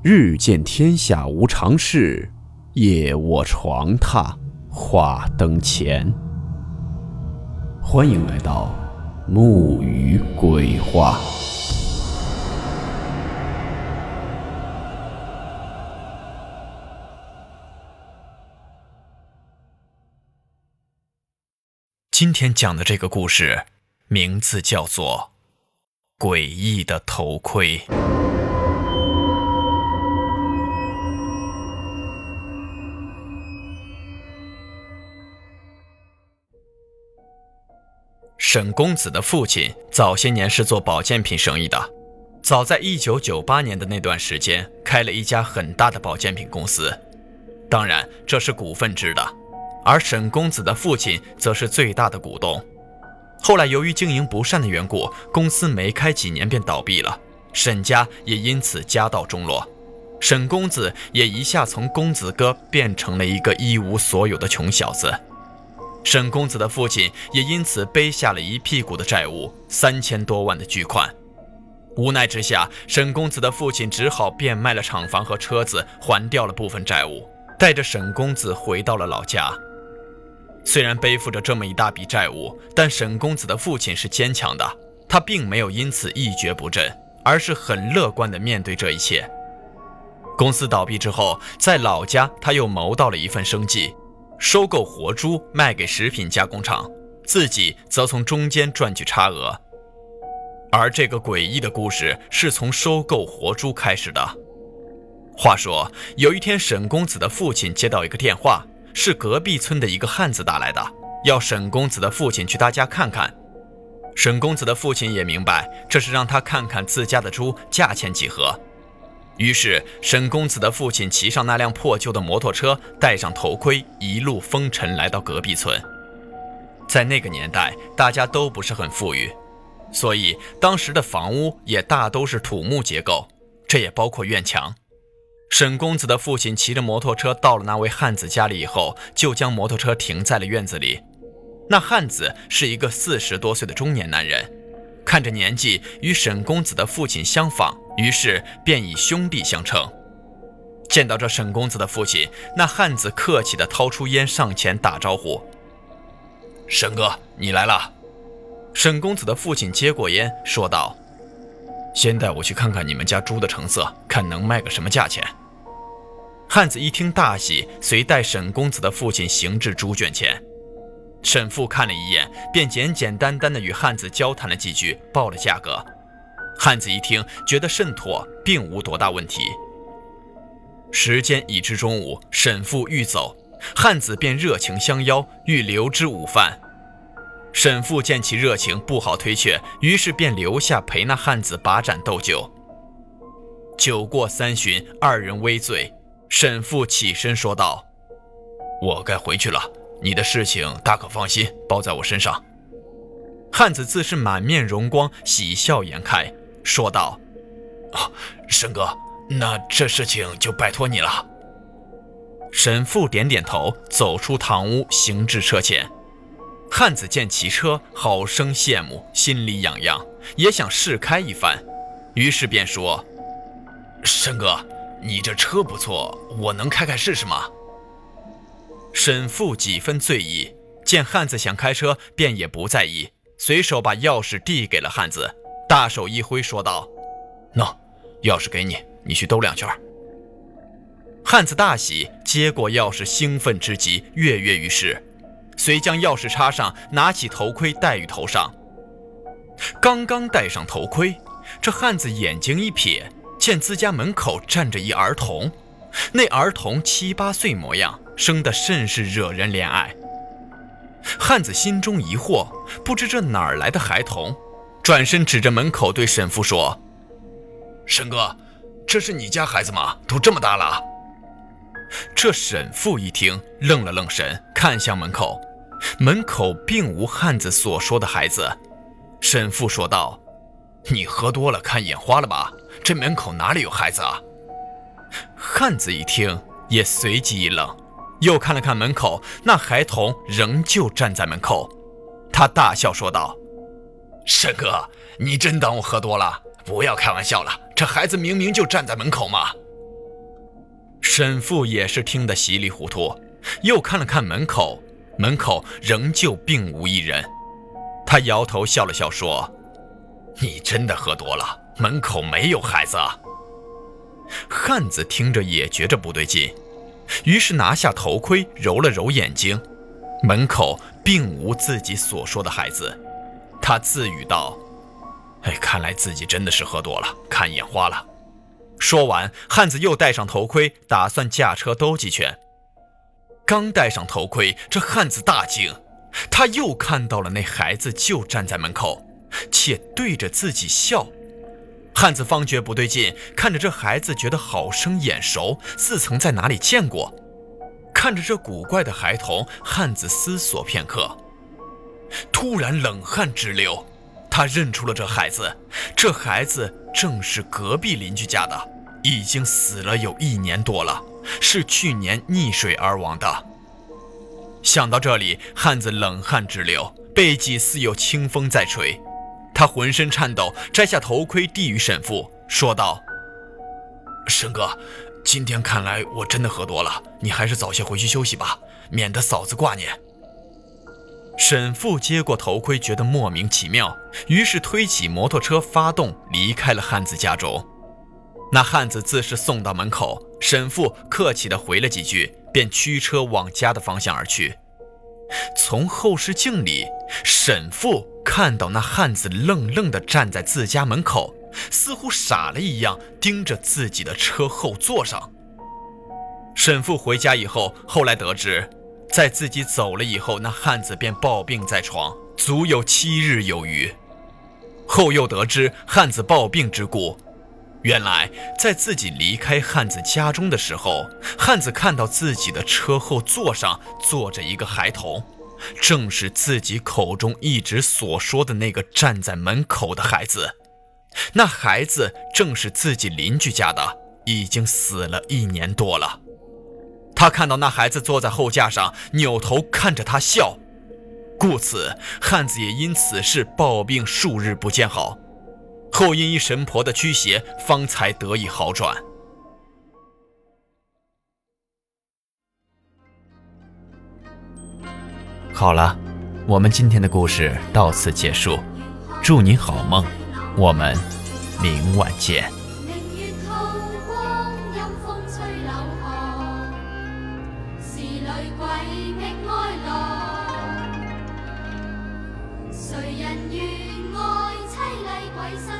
日见天下无常事，夜卧床榻话灯前。欢迎来到木鱼鬼话。今天讲的这个故事，名字叫做《诡异的头盔》。沈公子的父亲早些年是做保健品生意的，早在1998年的那段时间，开了一家很大的保健品公司，当然这是股份制的，而沈公子的父亲则是最大的股东。后来由于经营不善的缘故，公司没开几年便倒闭了，沈家也因此家道中落，沈公子也一下从公子哥变成了一个一无所有的穷小子。沈公子的父亲也因此背下了一屁股的债务，三千多万的巨款。无奈之下，沈公子的父亲只好变卖了厂房和车子，还掉了部分债务，带着沈公子回到了老家。虽然背负着这么一大笔债务，但沈公子的父亲是坚强的，他并没有因此一蹶不振，而是很乐观地面对这一切。公司倒闭之后，在老家他又谋到了一份生计。收购活猪卖给食品加工厂，自己则从中间赚取差额。而这个诡异的故事是从收购活猪开始的。话说，有一天，沈公子的父亲接到一个电话，是隔壁村的一个汉子打来的，要沈公子的父亲去他家看看。沈公子的父亲也明白，这是让他看看自家的猪价钱几何。于是，沈公子的父亲骑上那辆破旧的摩托车，戴上头盔，一路风尘来到隔壁村。在那个年代，大家都不是很富裕，所以当时的房屋也大都是土木结构，这也包括院墙。沈公子的父亲骑着摩托车到了那位汉子家里以后，就将摩托车停在了院子里。那汉子是一个四十多岁的中年男人。看着年纪与沈公子的父亲相仿，于是便以兄弟相称。见到这沈公子的父亲，那汉子客气地掏出烟上前打招呼：“沈哥，你来了。”沈公子的父亲接过烟，说道：“先带我去看看你们家猪的成色，看能卖个什么价钱。”汉子一听大喜，随带沈公子的父亲行至猪圈前。沈父看了一眼，便简简单单的与汉子交谈了几句，报了价格。汉子一听，觉得甚妥，并无多大问题。时间已至中午，沈父欲走，汉子便热情相邀，欲留之午饭。沈父见其热情，不好推却，于是便留下陪那汉子把盏斗酒。酒过三巡，二人微醉，沈父起身说道：“我该回去了。”你的事情大可放心，包在我身上。汉子自是满面荣光，喜笑颜开，说道：“啊，沈哥，那这事情就拜托你了。”沈父点点头，走出堂屋，行至车前。汉子见骑车，好生羡慕，心里痒痒，也想试开一番，于是便说：“沈哥，你这车不错，我能开开试试吗？”沈父几分醉意，见汉子想开车，便也不在意，随手把钥匙递给了汉子，大手一挥，说道：“喏，钥匙给你，你去兜两圈。”汉子大喜，接过钥匙，兴奋之极，跃跃欲试，遂将钥匙插上，拿起头盔戴于头上。刚刚戴上头盔，这汉子眼睛一瞥，见自家门口站着一儿童，那儿童七八岁模样。生得甚是惹人怜爱。汉子心中疑惑，不知这哪儿来的孩童，转身指着门口对沈父说：“沈哥，这是你家孩子吗？都这么大了。”这沈父一听，愣了愣神，看向门口，门口并无汉子所说的孩子。沈父说道：“你喝多了，看眼花了吧？这门口哪里有孩子啊？”汉子一听，也随即一愣。又看了看门口，那孩童仍旧站在门口。他大笑说道：“沈哥，你真当我喝多了？不要开玩笑了，这孩子明明就站在门口嘛。”沈父也是听得稀里糊涂，又看了看门口，门口仍旧并无一人。他摇头笑了笑说：“你真的喝多了，门口没有孩子。”汉子听着也觉着不对劲，于是拿下头盔揉了揉眼睛，门口并无自己所说的孩子。他自语道：“哎，看来自己真的是喝多了，看眼花了。”说完，汉子又戴上头盔，打算驾车兜几圈。刚戴上头盔，这汉子大惊，他又看到了那孩子就站在门口，且对着自己笑。汉子方觉不对劲，看着这孩子，觉得好生眼熟，似曾在哪里见过。看着这古怪的孩童，汉子思索片刻，突然冷汗直流。他认出了这孩子，这孩子正是隔壁邻居家的，已经死了有一年多了，是去年溺水而亡的。想到这里，汉子冷汗直流，背脊似有清风在吹。他浑身颤抖，摘下头盔递与沈父，说道：“沈哥，今天看来我真的喝多了，你还是早些回去休息吧，免得嫂子挂念。”沈父接过头盔，觉得莫名其妙，于是推起摩托车发动，离开了汉子家中。那汉子自是送到门口，沈父客气地回了几句，便驱车往家的方向而去。从后视镜里，沈父看到那汉子愣愣地站在自家门口，似乎傻了一样盯着自己的车后座上。沈父回家以后，后来得知，在自己走了以后，那汉子便抱病在床，足有七日有余。后又得知汉子抱病之故。原来，在自己离开汉子家中的时候，汉子看到自己的车后座上坐着一个孩童，正是自己口中一直所说的那个站在门口的孩子。那孩子正是自己邻居家的，已经死了一年多了。他看到那孩子坐在后架上，扭头看着他笑，故此汉子也因此事暴病数日不见好。后因一神婆的驱邪，方才得以好转。好了，我们今天的故事到此结束，祝您好梦，我们明晚见。情愿爱，凄厉鬼。